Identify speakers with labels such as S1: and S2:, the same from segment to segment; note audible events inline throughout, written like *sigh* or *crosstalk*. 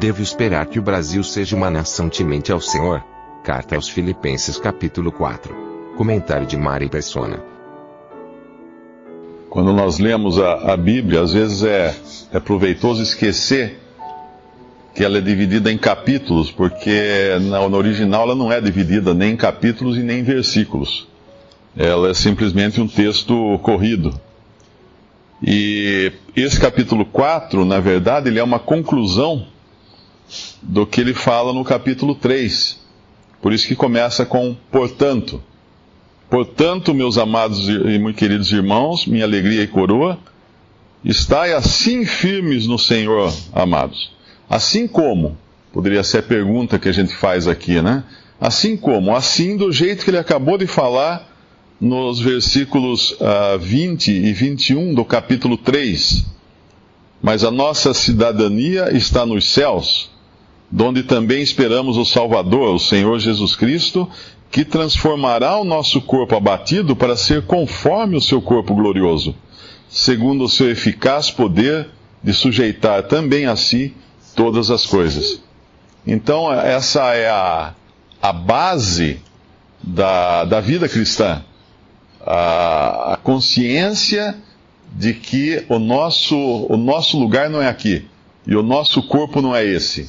S1: Devo esperar que o Brasil seja uma nação temente ao Senhor? Carta aos Filipenses capítulo 4. Comentário de Mari Persona.
S2: Quando nós lemos a, a Bíblia, às vezes é, é proveitoso esquecer que ela é dividida em capítulos, porque na, no original ela não é dividida nem em capítulos e nem em versículos. Ela é simplesmente um texto corrido. E esse capítulo 4, na verdade, ele é uma conclusão do que ele fala no capítulo 3. Por isso que começa com portanto. Portanto, meus amados e muito queridos irmãos, minha alegria e coroa, estai assim firmes no Senhor, amados. Assim como, poderia ser a pergunta que a gente faz aqui, né? Assim como, assim do jeito que ele acabou de falar nos versículos uh, 20 e 21 do capítulo 3. Mas a nossa cidadania está nos céus, donde também esperamos o Salvador, o Senhor Jesus Cristo, que transformará o nosso corpo abatido para ser conforme o seu corpo glorioso, segundo o seu eficaz poder de sujeitar também a si todas as coisas. Então, essa é a, a base da, da vida cristã. A, a consciência de que o nosso, o nosso lugar não é aqui e o nosso corpo não é esse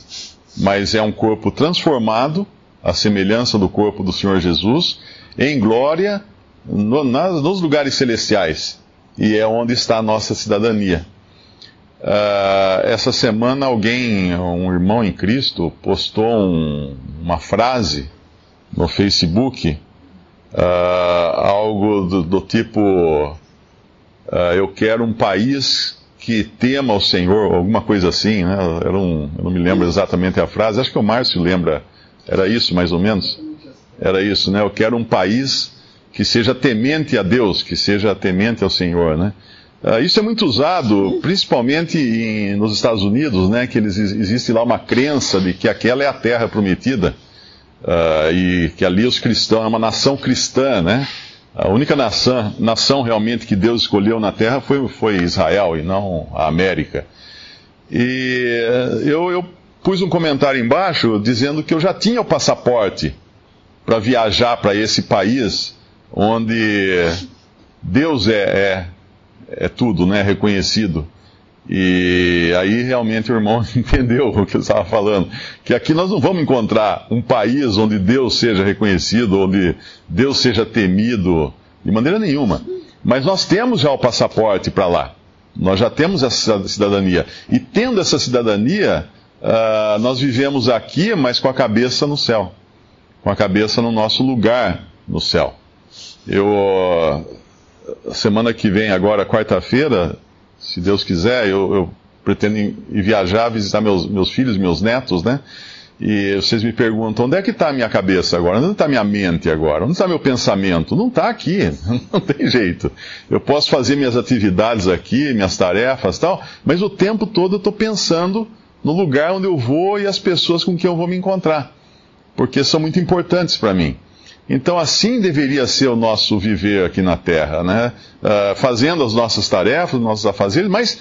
S2: mas é um corpo transformado, à semelhança do corpo do Senhor Jesus, em glória no, na, nos lugares celestiais. E é onde está a nossa cidadania. Uh, essa semana alguém, um irmão em Cristo, postou um, uma frase no Facebook, uh, algo do, do tipo: uh, Eu quero um país que tema o Senhor, alguma coisa assim, né? Era um, eu não me lembro exatamente a frase, acho que o Márcio lembra, era isso mais ou menos? Era isso, né? Eu quero um país que seja temente a Deus, que seja temente ao Senhor, né? Uh, isso é muito usado, principalmente em, nos Estados Unidos, né? Que eles, existe lá uma crença de que aquela é a terra prometida uh, e que ali os cristãos, é uma nação cristã, né? A única nação, nação realmente que Deus escolheu na terra foi, foi Israel e não a América. E eh, eu, eu pus um comentário embaixo dizendo que eu já tinha o passaporte para viajar para esse país onde Deus é, é, é tudo, né, reconhecido. E aí realmente o irmão *laughs* entendeu o que eu estava falando. Que aqui nós não vamos encontrar um país onde Deus seja reconhecido, onde Deus seja temido, de maneira nenhuma. Mas nós temos já o passaporte para lá. Nós já temos essa cidadania. E tendo essa cidadania, uh, nós vivemos aqui, mas com a cabeça no céu. Com a cabeça no nosso lugar no céu. Eu, semana que vem, agora, quarta-feira, se Deus quiser, eu, eu pretendo ir viajar, visitar meus, meus filhos, meus netos, né? E vocês me perguntam, onde é que está a minha cabeça agora? Onde está a minha mente agora? Onde está meu pensamento? Não está aqui, *laughs* não tem jeito. Eu posso fazer minhas atividades aqui, minhas tarefas tal, mas o tempo todo eu estou pensando no lugar onde eu vou e as pessoas com quem eu vou me encontrar, porque são muito importantes para mim. Então, assim deveria ser o nosso viver aqui na Terra, né? Uh, fazendo as nossas tarefas, os nossos afazeres, mas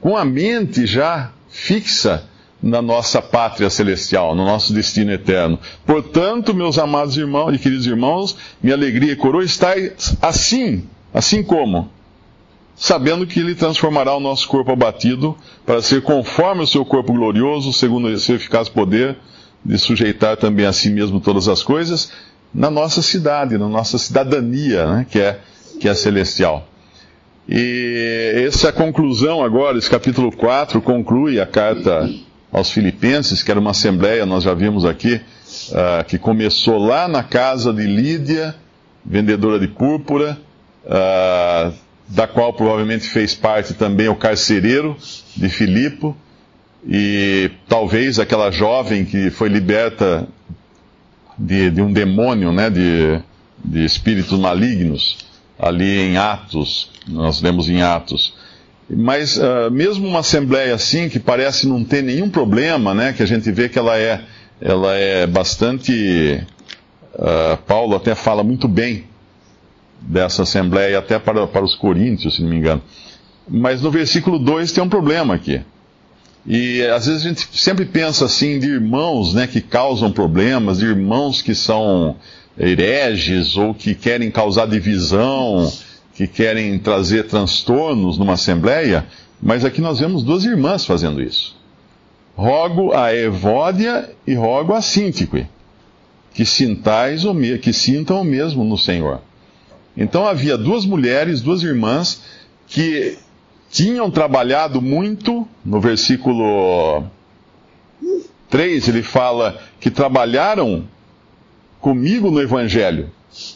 S2: com a mente já fixa na nossa pátria celestial, no nosso destino eterno. Portanto, meus amados irmãos e queridos irmãos, minha alegria e coroa está assim, assim como, sabendo que Ele transformará o nosso corpo abatido para ser conforme o seu corpo glorioso, segundo o seu eficaz poder de sujeitar também a si mesmo todas as coisas, na nossa cidade, na nossa cidadania, né, que, é, que é celestial. E essa conclusão agora, esse capítulo 4, conclui a carta aos Filipenses, que era uma assembleia, nós já vimos aqui, uh, que começou lá na casa de Lídia, vendedora de púrpura, uh, da qual provavelmente fez parte também o carcereiro de Filipo, e talvez aquela jovem que foi liberta de, de um demônio, né, de, de espíritos malignos, ali em Atos, nós lemos em Atos. Mas uh, mesmo uma assembleia assim, que parece não ter nenhum problema, né, que a gente vê que ela é, ela é bastante. Uh, Paulo até fala muito bem dessa assembleia, até para, para os coríntios, se não me engano. Mas no versículo 2 tem um problema aqui. E às vezes a gente sempre pensa assim de irmãos né, que causam problemas, de irmãos que são hereges ou que querem causar divisão, que querem trazer transtornos numa assembleia, mas aqui nós vemos duas irmãs fazendo isso. Rogo a Evódia e rogo a Síntique, que sintais o que sintam o mesmo no Senhor. Então havia duas mulheres, duas irmãs, que tinham trabalhado muito, no versículo 3 ele fala que trabalharam comigo no Evangelho,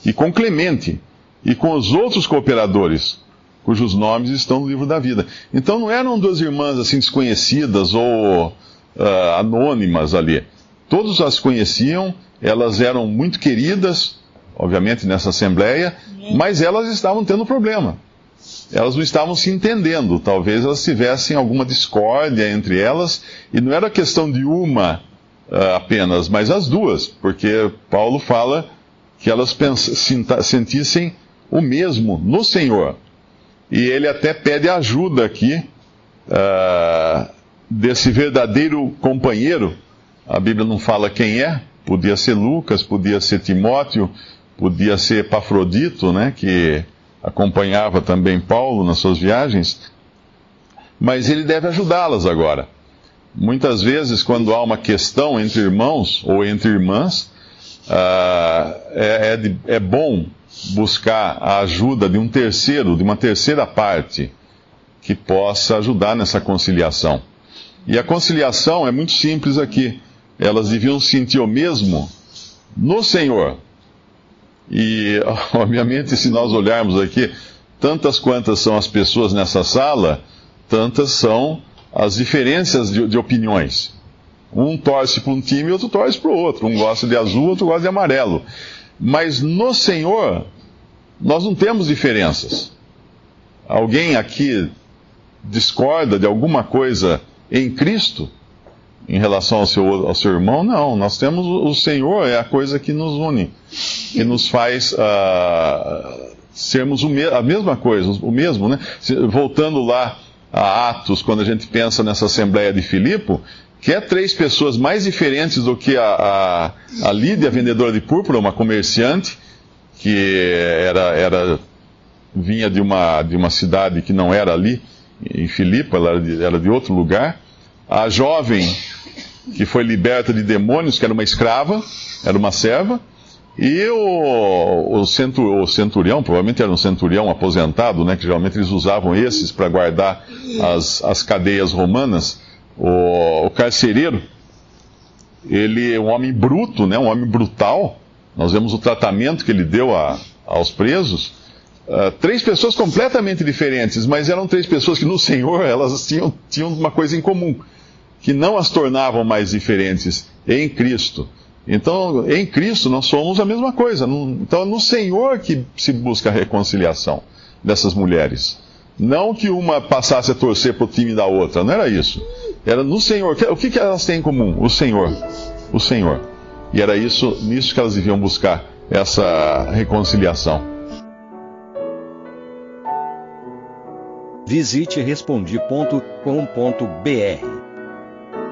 S2: e com Clemente, e com os outros cooperadores, cujos nomes estão no livro da vida. Então não eram duas irmãs assim desconhecidas ou uh, anônimas ali. Todos as conheciam, elas eram muito queridas, obviamente nessa assembleia, mas elas estavam tendo problema elas não estavam se entendendo. Talvez elas tivessem alguma discórdia entre elas, e não era questão de uma uh, apenas, mas as duas, porque Paulo fala que elas sentissem o mesmo no Senhor. E ele até pede ajuda aqui uh, desse verdadeiro companheiro. A Bíblia não fala quem é, podia ser Lucas, podia ser Timóteo, podia ser Epafrodito, né, que acompanhava também Paulo nas suas viagens, mas ele deve ajudá-las agora. Muitas vezes, quando há uma questão entre irmãos ou entre irmãs, uh, é, é, é bom buscar a ajuda de um terceiro, de uma terceira parte, que possa ajudar nessa conciliação. E a conciliação é muito simples aqui. Elas deviam sentir o mesmo no Senhor. E, *laughs* obviamente, se nós olharmos aqui, tantas quantas são as pessoas nessa sala, tantas são as diferenças de, de opiniões. Um torce para um time e outro torce para o outro. Um gosta de azul, outro gosta de amarelo. Mas no Senhor, nós não temos diferenças. Alguém aqui discorda de alguma coisa em Cristo? Em relação ao seu, ao seu irmão, não. Nós temos o Senhor, é a coisa que nos une, que nos faz uh, sermos me a mesma coisa, o mesmo, né? Voltando lá a Atos, quando a gente pensa nessa Assembleia de Filipe, que é três pessoas mais diferentes do que a, a, a Lídia, vendedora de púrpura, uma comerciante, que era, era vinha de uma, de uma cidade que não era ali, em Filipe, ela era de, era de outro lugar. A jovem que foi liberta de demônios, que era uma escrava, era uma serva, e o, o, o, centurião, provavelmente era um centurião aposentado, né, que geralmente eles usavam esses para guardar as, as cadeias romanas, o, o, carcereiro, ele é um homem bruto, né, um homem brutal, nós vemos o tratamento que ele deu a, aos presos, uh, três pessoas completamente diferentes, mas eram três pessoas que no Senhor elas tinham, tinham uma coisa em comum que não as tornavam mais diferentes em Cristo. Então, em Cristo nós somos a mesma coisa. Então, é no Senhor que se busca a reconciliação dessas mulheres. Não que uma passasse a torcer para o time da outra, não era isso. Era no Senhor. O que, elas têm em comum? O Senhor. O Senhor. E era isso, nisso que elas deviam buscar essa reconciliação.
S3: Visite respondi.com.br